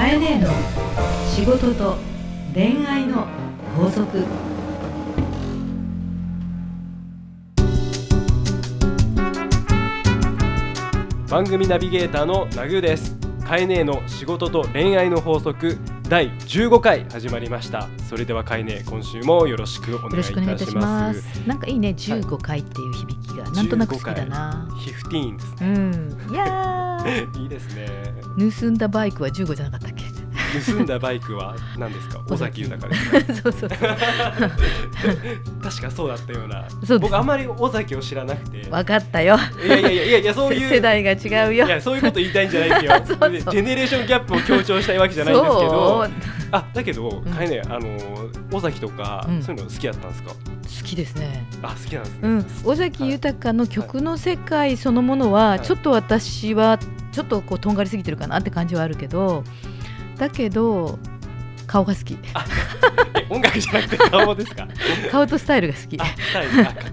かえねえの仕事と恋愛の法則。番組ナビゲーターのナグーです。カエネーの仕事と恋愛の法則。第15回始まりました。それではカエネー今週もよろしくお願いいたしまます。すなんかいいね15回っていう響きが、なんとなく好きだな。15ですうねん。いやー。いいですね。盗んだバイクは15じゃなかったっけ？盗んだバイクは何ですか？尾崎豊ですか？そうそうそう。確かそうだったような。僕あんまり尾崎を知らなくて。分かったよ。いやいやいやいやそういう世代が違うよ。いやそういうこと言いたいんじゃないですよ。ジェネレーションギャップを強調したいわけじゃないんですけど。あだけど、ん。かえねあの尾崎とか、うん。そういうの好きだったんですか？好きですね。あ好きなんですね、うん、尾崎豊の曲の世界そのものははい。ちょっと私はちょっとこうとんがりすぎてるかなって感じはあるけどだけど顔が好き。え 音楽じゃなくて顔ですか？顔とスタイルが好き。かっ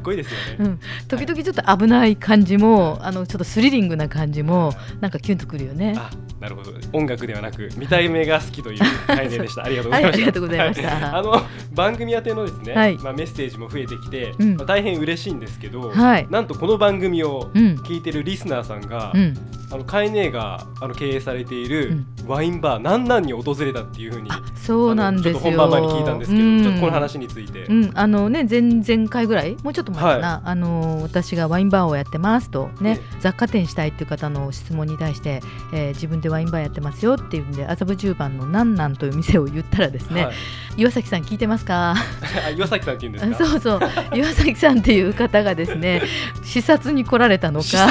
こいいですよね、うん、時々ちょっと危ない感じもあのちょっとスリリングな感じもなんかキュンとくるよね。あなるほど。音楽ではなく見た目が好きという概念でした。ありがとうごはい、ざいました、ありがとうございました。はい。あの番組宛てのですね、はい。まあ、メッセージも増えてきて、うん。まあ、大変嬉しいんですけど、はい。なんとこの番組をうん、聞いてるリスナーさんが、うん、あのカエネーがあの経営されているうん。ワインバーなんなんに訪れたっていうふうに、あ、そうなんですよ。本番前に聞いたんですけど、うん。ちょっとこの話について、うん、あのね前々回ぐらいもうちょっと前かな、あの私がワインバーをやってますとね、え雑貨店したいっていう方の質問に対して、えー自分でワインバーやってますよっていうんで麻布十番のなんなんという店を言ったらですね、はい。岩崎さん聞いてますか？あ岩崎さんって言うんですか？そうそう。岩崎さんっていう方がですね 視察に来られたのか。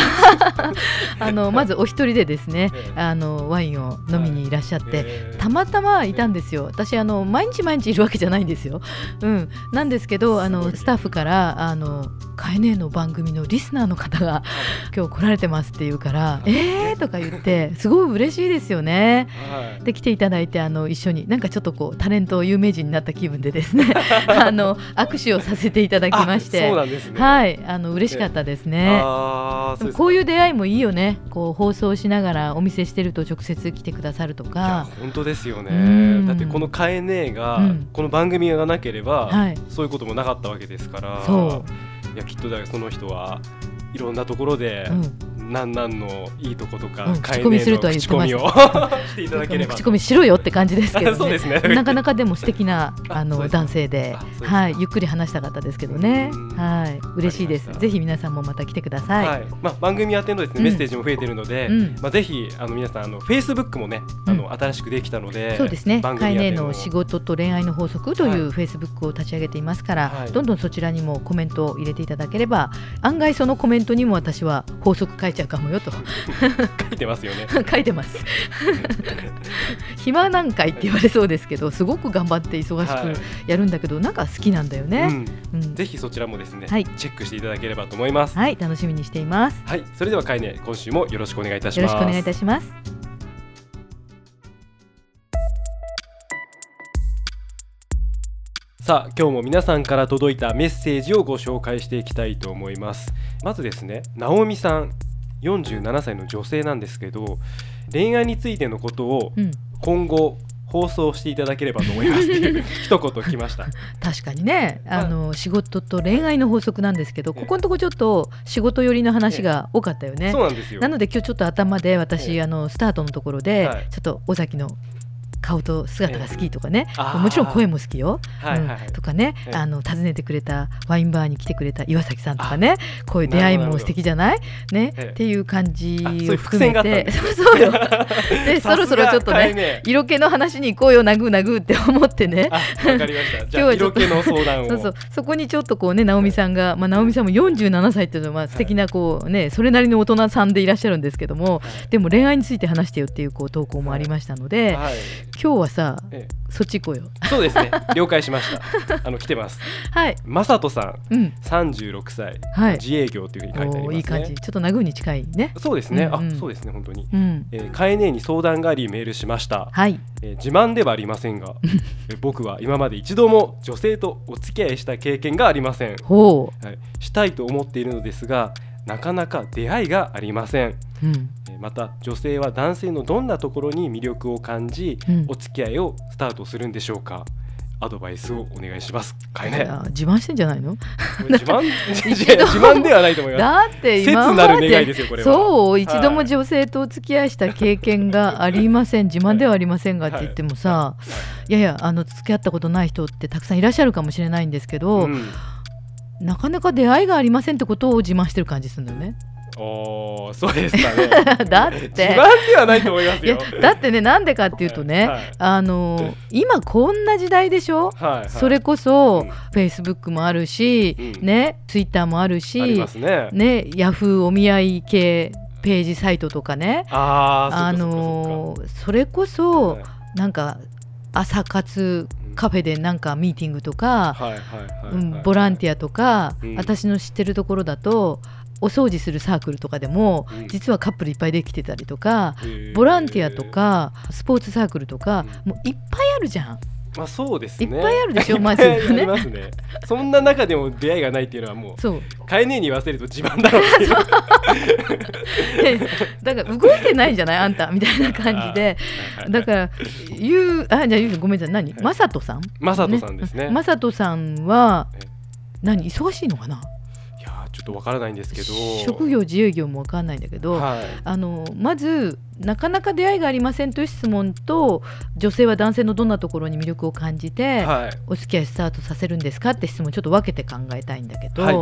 あのまずお一人でですねええ。あのワインを飲みにいらっしゃって、えーたまたまいたんですよ。私あの毎日毎日いるわけじゃないんですよ、うん、なんですけどあのスタッフからあの「カエネの番組のリスナーの方が今日来られてます」って言うから「えー!」とか言ってすごい嬉しいですよね。はい。で来ていただいてあの一緒になんかちょっとこうタレント有名人になった気分でですね あの握手をさせていただきましあてそうなんですね。はい。あの嬉しかったですですか。こういう出会いもいいよね。こう放送しながらお店してると直接来てくださるといやか本当ですようねん。だってこのカエネーが、うん。この番組がなければ、はい。そういうこともなかったわけですから。そいやきっとだその人はいろんなところで、うん、なんなんのいいとことか、うん口コミするとは言ってま し 口コミしろよって感じですけど そうねですね。なかなかでも素敵なあのあそうですか男性ではいゆっくり話したかったですけどね。うん。はい。嬉しいです。ぜひ皆さんもまた来てください、はい。まあ、番組宛てのですね、うん。メッセージも増えているので、うん。まあ、ぜひあの皆さんあのフェイスブックもねあの、新しくできたのでそうですね。番カイネの。仕事と恋愛の法則とはいいうフェイスブックを立ち上げていますから、はい。どんどんそちらにもコメントを入れていただければ案外そのコメントにも私は法則書いちゃうかもよと。書いてますよね。書いてます。暇なんかいって言われそうですけどすごく頑張って忙はい。しくやるんだけど、なんか好きなんだよね、うん、うん。ぜひそちらもですね、はい。チェックしていただければと思います。はい楽しみにしています。はい、それではカイネ今週もよろしくお願いいたします。よろしくお願いいたします。さあ今日も皆さんから届いたメッセージをご紹介していきたいと思います。まずですね直美さん47歳の女性なんですけど恋愛についてのことをうん。今後放送していただければと思います。っていう一言来ました。確かにね。まああの仕事と恋愛の法則なんですけどええ。ここのとこちょっと仕事寄りの話が多かったよね。そうなんですよ。なので今日ちょっと頭で私、ええ。あのスタートのところで、はい。ちょっと尾崎の顔と姿が好きとかね、もちろん声も好きよ、うん。とかね、ええ。あの訪ねてくれたワインバーに来てくれた岩崎さんとかね。こういう出会いも素敵じゃない？ね、ええ。っていう感じを含めて。そうそうよ。でそろそろちょっとねね色気の話に行こうよなぐなぐって思ってね。あわかりました。じゃあ今日はちょっと色気の相談を。そうそう。そこにちょっとこうね直美さんが、まあ、直美さんも47歳っていうのはまあ素敵なこうねそれなりの大人さんでいらっしゃるんですけどもはい。でも恋愛について話してよっていうこう投稿もありましたので、はい今日はさえそっち行こうよ。えそうですね。了解しました。あの来てます。はい。まさとさんうん。36歳、はい。自営業というふうに書いてありますね。いい感じ。ちょっと殴に近い。ねそうですね、うんうん。あそうですね本当に、うん。えー、カエネに相談がありメールしました、はい。えー自慢ではありませんが、えー僕は今まで一度も女性とお付き合いした経験がありません、ほはい、したいと思っているのですがなかなか出会いがありません、う、うん、また女性は男性のどんなところに魅力を感じ、うん。お付き合いをスタートするんでしょうか？アドバイスをお願いします。かえね。自慢してんじゃないの？自慢？自慢ではないと思います。だって切今までそう一度もはい女性とお付き合いした経験がありません。自慢ではありませんがって言ってもさ、はい。やいやあの付き合ったことない人ってたくさんいらっしゃるかもしれないんですけど、うん。なかなか出会いがありませんってことを自慢してる感じするんだよね。おーそうですかね。だって。自慢ではないと思いますいやよだってねなんでかっていうとね、はいあの今こんな時代でしょ、はいはい。それこそ、うん。Facebook もあるし、うん。ね Twitter もあるありしますね。ね Yahoo お見合い系ページサイトとかね。あーあのーそれこそそっかなんか朝活カフェでなんかミーティングとか、ボランティアとか、うん。私の知ってるところだとお掃除するサークルとかでも、うん。実はカップルいっぱいできてたりとかボランティアとかスポーツサークルとか、うん。もういっぱいあるじゃん。まあそうですね。いっぱいあるでしょまず いっぱいありますね。そんな中でも出会いがないっていうのはもうそう。カエネに言わせると自慢だろうっていう。だから動いてないんじゃない？あんたみたいな感じで。だからゆうあじゃあゆうごめんなさい。何まさとさん？マサトさんですね。まさとさんはえ。何？忙しいのかな？とわからないんですけど。職業自営業もわかんないんだけど、はい。あのまずなかなか出会いがありませんという質問と女性は男性のどんなところに魅力を感じて、はい。お付き合いスタートさせるんですかって質問ちょっと分けて考えたいんだけど、はい。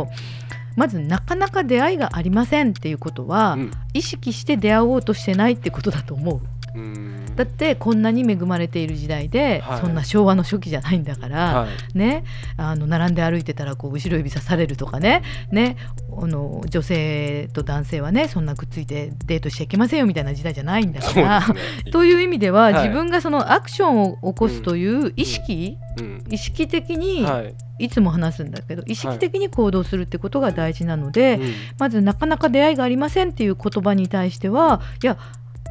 まずなかなか出会いがありませんっていうことは、うん。意識して出会おうとしてないってことだと思う。うーんだってこんなに恵まれている時代で、はい。そんな昭和の初期じゃないんだから、はい。ね、あの並んで歩いてたらこう後ろ指さされるとかねねあの女性と男性はねそんなくっついてデートしちゃいけませんよみたいな時代じゃないんだから。ね。という意味では、はい。自分がそのアクションを起こすという意識、うん。意識的に、はい。い、つも話すんだけど意識的に行動するってことが大事なので、うん。まずなかなか出会いがありませんっていう言葉に対してはいや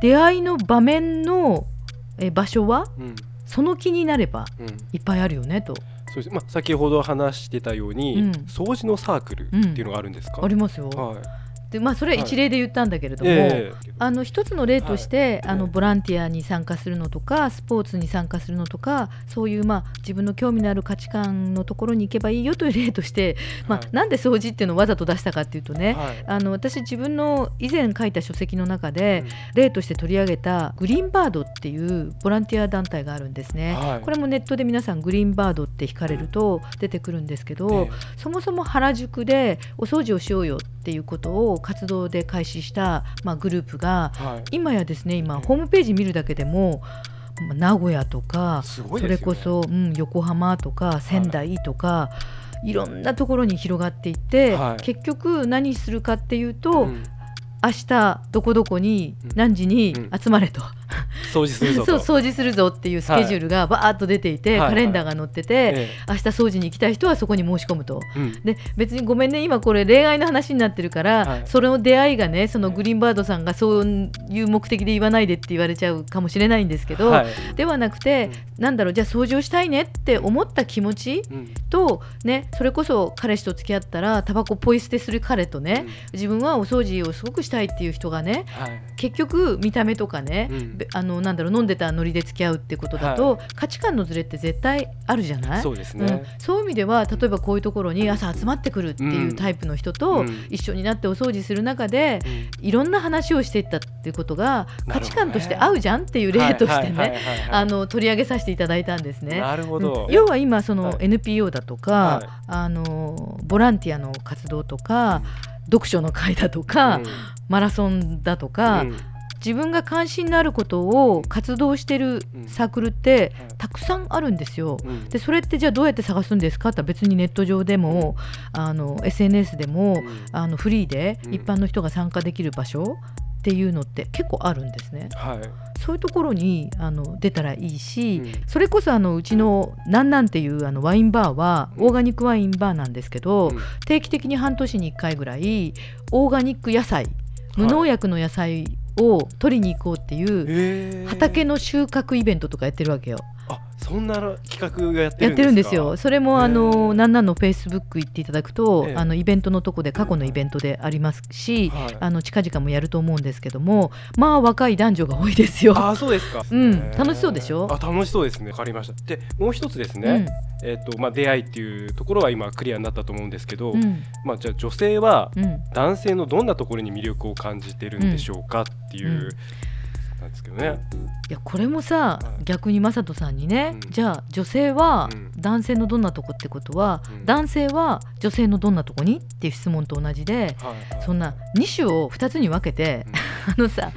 出会いの場面のえ場所はうん。その気になればうん。いっぱいあるよねと。そうです。まあ、先ほど話してたように、うん。掃除のサークルっていうのがあるんですか、ありますよ。はいでまあそれは一例で言ったんだけれども、ええ。あの一つの例として、はい。あのボランティアに参加するのとかスポーツに参加するのとかそういう、まあ、自分の興味のある価値観のところに行けばいいよという例として、まあはい。なんで掃除っていうのをわざと出したかっていうとね、はい。あの私自分の以前書いた書籍の中で、うん。例として取り上げたグリーンバードっていうボランティア団体があるんですね、はい。これもネットで皆さんグリーンバードって引かれると出てくるんですけど、え。そもそも原宿でお掃除をしようよっていうことを活動で開始した、まあ、グループがえはい。今やですね今ホームページ見るだけでもまあ名古屋とかすごいそれこそ、うん、横浜とか仙台とか、い、ろんなところに広がっていって、はい。結局何するかっていうと、うん。明日どこどこにうん。何時にうん。集まれと、掃除するぞそうと掃除するぞっていうスケジュールがバーッと出ていて、はい。カレンダーが載ってて、え明日掃除に行きたい人はそこに申し込むと。えうん。で別にごめんね今これ恋愛の話になってるから、はい。その出会いがねそのグリーンバードさんがそういう目的で言わないでって言われちゃうかもしれないんですけど、はい。ではなくて、なんだろうじゃあ掃除をしたいねって思った気持ちうん。と、ね、それこそ彼氏と付き合ったらタバコポイ捨てする彼とね、自分はお掃除をすごくしたいっていう人がねはい。結局見た目とかね、あのなんだろう飲んでたノリで付き合うってことだと、価値観のズレって絶対あるじゃない？そうですね。うん、そういう意味では例えばこういうところに朝集まってくるっていうタイプの人とうん。一緒になってお掃除する中でうん。いろんな話をしていったっていうことが価値観として合うじゃんっていう例としてはいはいはいね取り上げさせていただいたんですね。なるほど、うん。要は今そのはい。NPO だとか、はい。あのボランティアの活動とか、読書の会だとか、うん。マラソンだとか、うん自分が関心のあることを活動してるサークルってはい。たくさんあるんですよ。うん。でそれってじゃあどうやって探すんですか？って別にネット上でもあの SNS でもうん。あのフリーでうん。一般の人が参加できる場所っていうのって結構あるんですね。はい。そういうところにあの出たらいいし、うん。それこそあのうちのなんなんっていうあのワインバーはうん。オーガニックワインバーなんですけど、うん。定期的に半年に1回ぐらいオーガニック野菜無農薬の野菜を取りに行こうっていう畑の収穫イベントとかやってるわけよ。あそんな企画がやってやってるんですすよ。それもあへのーなんなんのフェイスブック行っていただくと、ええあのイベントのとこで過去のイベントでありますし、はいあの近々もやると思うんですけども、まあ若い男女が多いですよ。あーそうですか。うん楽しそうでしょ？あ楽しそうですね。わかりました。でもう一つですね。うんえっ、とまあ出会いっていうところは今クリアになったと思うんですけど、うんまあじゃあ女性はうん男性のどんなところに魅力を感じてるんでしょうかっていう、うんなんですけどね。いやこれもさ、はい。逆に雅人さんにね、うん。じゃあ女性はうん。男性のどんなとこってことは、うん。男性は女性のどんなとこにっていう質問と同じで、はいはい。そんな2種を2つに分けてう、ん。あのさ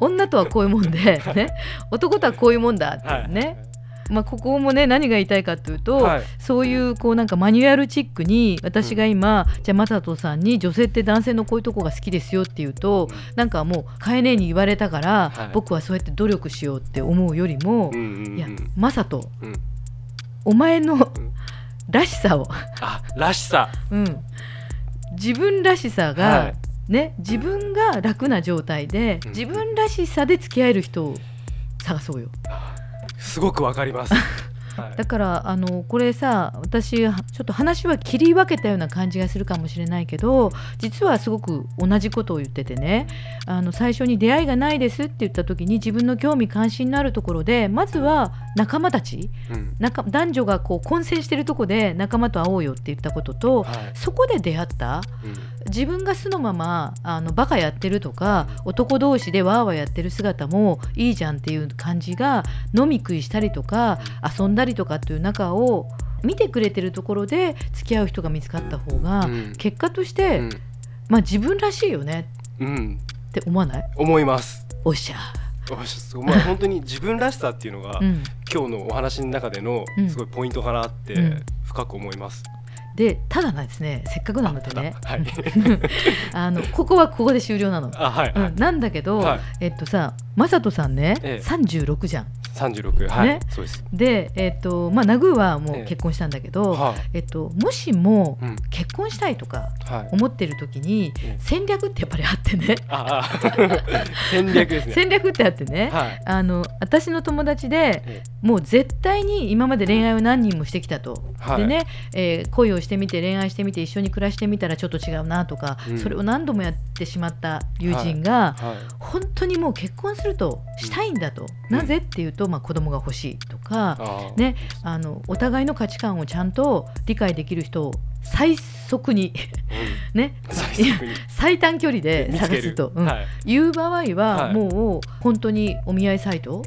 女とはこういうもんで、ね、男とはこういうもんだっていうね、まあ、ここもね何が言いたいかというと、はい。そういうこうなんかマニュアルチックに私が今、じゃあ雅人さんに女性って男性のこういうとこが好きですよって言うと、なんかもうかえねえに言われたから、はい。僕はそうやって努力しようって思うよりも、うんうんうん。いや雅人うん。お前のん。らしさを、あらしさ。うん、自分らしさが、はい。ね、自分が楽な状態で、うん。自分らしさで付き合える人を探そうよすごくわかります。はい。だからあのこれさ私ちょっと話は切り分けたような感じがするかもしれないけど実はすごく同じことを言っててねあの最初に出会いがないですって言った時に自分の興味関心のあるところでまずは仲間たちうん。仲男女がこう混戦してるとこで仲間と会おうよって言ったことと、はい。そこで出会ったうん自分が素のままあのバカやってるとか男同士でワーワーやってる姿もいいじゃんっていう感じが飲み食いしたりとか遊んだりとかっていう中を見てくれてるところで付き合う人が見つかった方が、うん。結果として、うん。まあ自分らしいよね。うん。って思わない？思います。おっしゃ、まあ 本当に自分らしさっていうのが、うん、今日のお話の中でのうん。すごいポイントかなってうん。深く思います。でただなんですねせっかくなのでねあはい。あのここはここで終了なの。あはい。はいうん、なんだけど、はい。えっとさ雅人さんね、ええ。36じゃん。三十六。はい、ねそうです。で、えっとまあ、ナグーはもええ。う結婚したんだけど、はえっと、もしも結婚したいとかはい。思ってる時にええ。戦略ってやっぱりあってね。戦略ですね。戦略ってあってね、はい。あの私の友達でえもう絶対に今まで恋愛を何人もしてきたと、はい。でね、えー恋をしてみて恋愛してみて一緒に暮らしてみたらちょっと違うなとか、うん。それを何度もやってしまった友人が、はい。本当にもう結婚するとしたいんだと、うん。なぜっていうと、まあ、子供が欲しいとか、ね、あのお互いの価値観をちゃんと理解できる人を最速にねうん。最短距離で探すと、い。いう場合は、はい。もう本当にお見合いサイト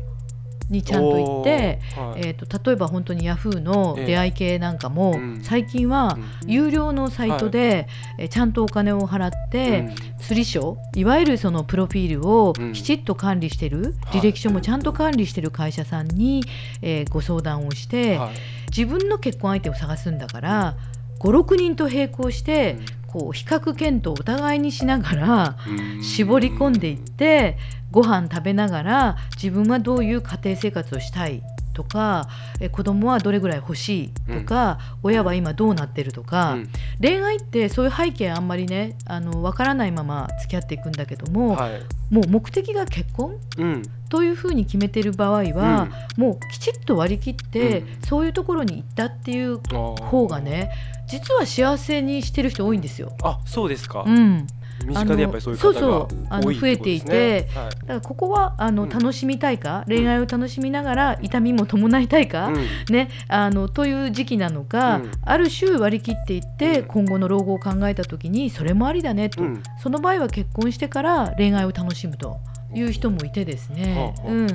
にちゃんと行って、はい。えー、と例えば本当にヤフーのええ。出会い系なんかも、うん。最近はうん。有料のサイトで、えーちゃんとお金を払って、うん。釣り書いわゆるそのプロフィールをうん。きちっと管理してる、はい。履歴書もちゃんと管理してる会社さんに、えーご相談をして、はい。自分の結婚相手を探すんだから56人と並行して、こう比較検討をお互いにしながらうん。絞り込んでいってご飯食べながら自分はどういう家庭生活をしたいとかえ子供はどれぐらい欲しいとか、親は今どうなってるとか、うん恋愛ってそういう背景あんまりねあの分からないまま付き合っていくんだけども、はい。もう目的が結婚？うん。というふうに決めてる場合は、もうきちっと割り切って、うんそういうところに行ったっていう方方が。ね実は幸せにしてる人多いんですよ。あ、そうですか。うん、身近でやっぱりそういう方がそうそうあの多い増えていてはい。だからここはあの、うん。楽しみたいか恋愛を楽しみながら痛みも伴いたいか、うん。ね、あのという時期なのか、うん。ある種割り切っていって、うん。今後の老後を考えた時にそれもありだねと、うん。その場合は結婚してから恋愛を楽しむという人もいてですね、うん、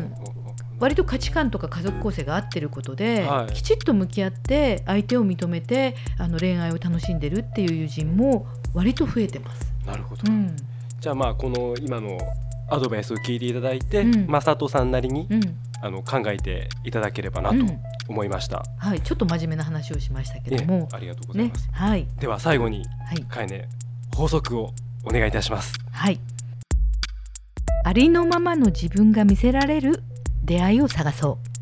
割と価値観とか家族構成が合ってることで、はいきちっと向き合って相手を認めてあの恋愛を楽しんでるっていう友人も割と増えてます。あなるほどう。んじゃあまあこの今のアドバイスを聞いていただいて、うんまさとさんなりにうんあの考えていただければなとうん思いました。はい、ちょっと真面目な話をしましたけえども、ありがとうございねます。、はい、では最後にはい、かえね法則をお願いいたします。はい。ありのままの自分が見せられる出会いを探そう。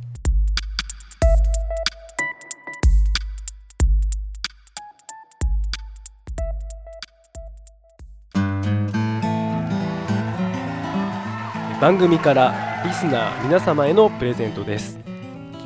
番組からリスナー皆様へのプレゼントです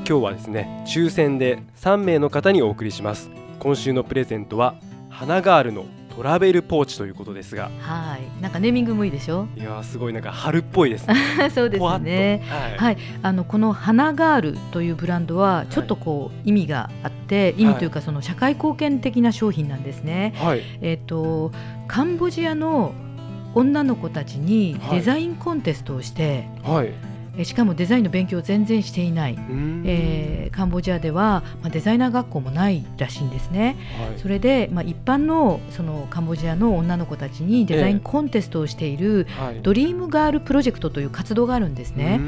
今日はですね抽選で3名の方にお送りします今週のプレゼントは花ガールのトラベルポーチということですが。はい。なんかネーミングもいいでしょ？いやーすごいなんか春っぽいですね。そうですね。はい、はい、あのこの花ガールというブランドはちょっとこう意味があって、意味というかその社会貢献的な商品なんですね。はい。えっ、とカンボジアの女の子たちにはい。デザインコンテストをして、はいえしかもデザインの勉強を全然していない、えーカンボジアでは、まあ、デザイナー学校もないらしいんですね。はい。それで、まあ、一般のそのカンボジアの女の子たちにデザインコンテストをしている、はい。ドリームガールプロジェクトという活動があるんですね。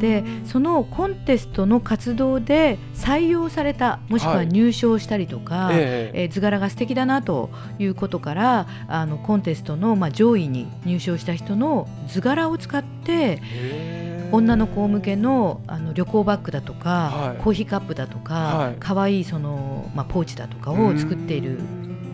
でそのコンテストの活動で採用されたもしくははい。入賞したりとか、ええ。えー図柄が素敵だなということからあのコンテストの、まあ、上位に入賞した人の図柄を使ってへー女の子向けのあの旅行バッグだとか、はい。コーヒーカップだとか、はい。可愛いその、まあ、ポーチだとかを作っている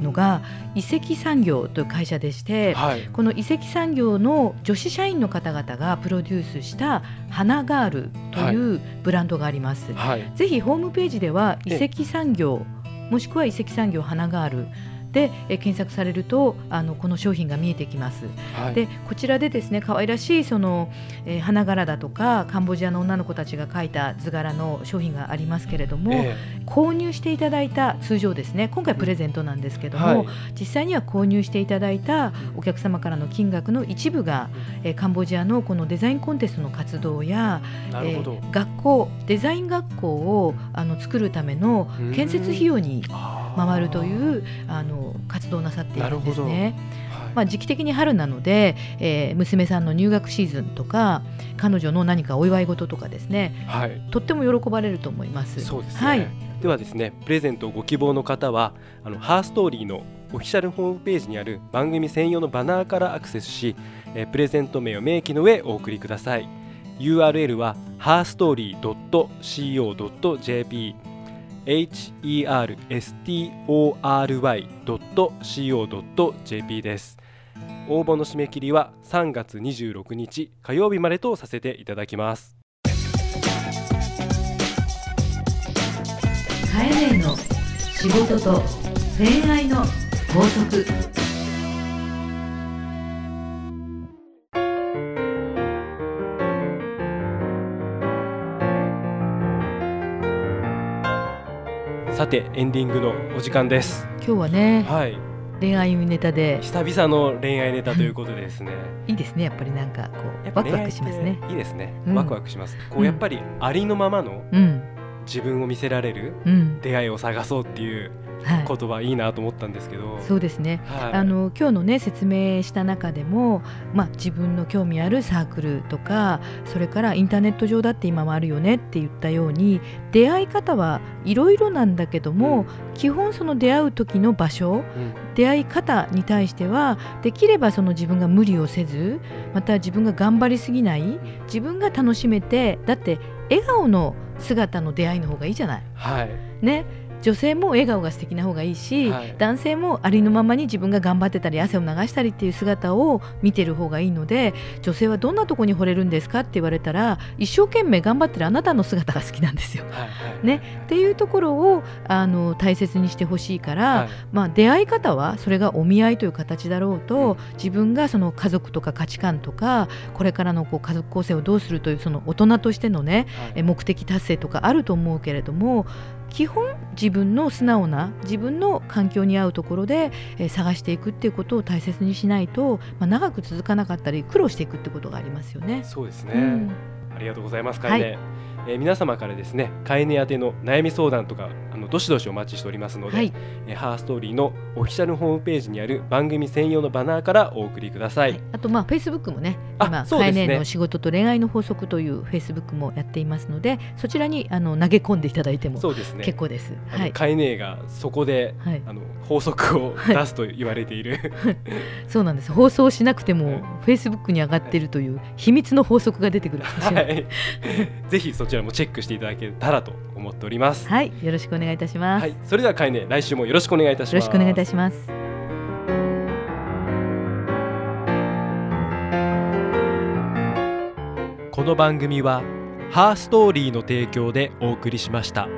のが遺跡産業という会社でして。はい。この遺跡産業の女子社員の方々がプロデュースした花ガールというブランドがあります。はい。ぜひホームページでは遺え跡産業もしくは遺跡産業花ガールでえ検索されるとあのこの商品が見えてきます。はい。でこちらでですね可愛らしいその、えー花柄だとかカンボジアの女の子たちが描いた図柄の商品がありますけれども、え購入していただいた通常ですね今回プレゼントなんですけども、えはい。実際には購入していただいたお客様からの金額の一部が、えーカンボジアのこのデザインコンテストの活動や、えー学校デザイン学校をあの作るための建設費用に回るというあの活動をなさっているんですね。はい。まあ、時期的に春なので、えー娘さんの入学シーズンとか彼女の何かお祝い事とかですね。はい。とっても喜ばれると思います。そうですね、はい。ではですねプレゼントをご希望の方はあのハーストーリーのオフィシャルホームページにある番組専用のバナーからアクセスし、えープレゼント名を明記の上お送りください。URL は herstory.co.jp herstory.co.jp です。応募の締め切りは3月26日火曜日までとさせていただきます。カエの仕事と恋愛の法則。さてエンディングのお時間です。今日はねはい。恋愛ネタで。久々の恋愛ネタということでですね。いいですねやっぱりなんかこうやっぱワクワクしますね。いいですね、うん。ワクワクします。こううんやっぱりありのままのうん。自分を見せられるうん。出会いを探そうっていうはい言葉いいなと思ったんですけど、そうですね。はい、あの今日のね説明した中でも、まあ、自分の興味あるサークルとかそれからインターネット上だって今もあるよねって言ったように出会い方はいろいろなんだけども、基本その出会う時の場所うん。出会い方に対してはできればその自分が無理をせずまた自分が頑張りすぎない自分が楽しめてだって笑顔の姿の出会いの方がいいじゃない。はい。ね女性も笑顔が素敵な方がいいし、はい。男性もありのままに自分が頑張ってたり汗を流したりっていう姿を見てる方がいいので女性はどんなとこに惚れるんですかって言われたら一生懸命頑張ってるあなたの姿が好きなんですよ。はいはいね。っていうところをあの大切にしてほしいから、はい。まあ、出会い方はそれがお見合いという形だろうと、自分がその家族とか価値観とかこれからのこう家族構成をどうするというその大人としてのねえ目的達成とかあると思うけれども基本自分の素直な自分の環境に合うところで、えー探していくっていうことを大切にしないと、まあ、長く続かなかったり苦労していくってことがありますよね。そうですね、うん。ありがとうございますカエネ、えー皆様からですねカエネ宛ての悩み相談とかあのどしどしお待ちしておりますので、はい。えーハーストーリーのオフィシャルホームページにある番組専用のバナーからお送りください、はい。あとまあフェイスブックもねあ今そうですね。の仕事と恋愛の法則というフェイスブックもやっていますのでそちらにあの投げ込んでいただいてもそうですね。結構です。はい、カエネがそこではい、あの法則を出すと言われている、そうなんです。放送しなくてうんもフェイスブックに上がっているという秘密の法則が出てくるかもしれない。はい、ぜひそちらもチェックしていただけたらと思っております。はい、よろしくお願いいたします。はい、それではカエネ来週もよろしくお願いいたします。よろしくお願いいたします。この番組はハーストーリーの提供でお送りしました。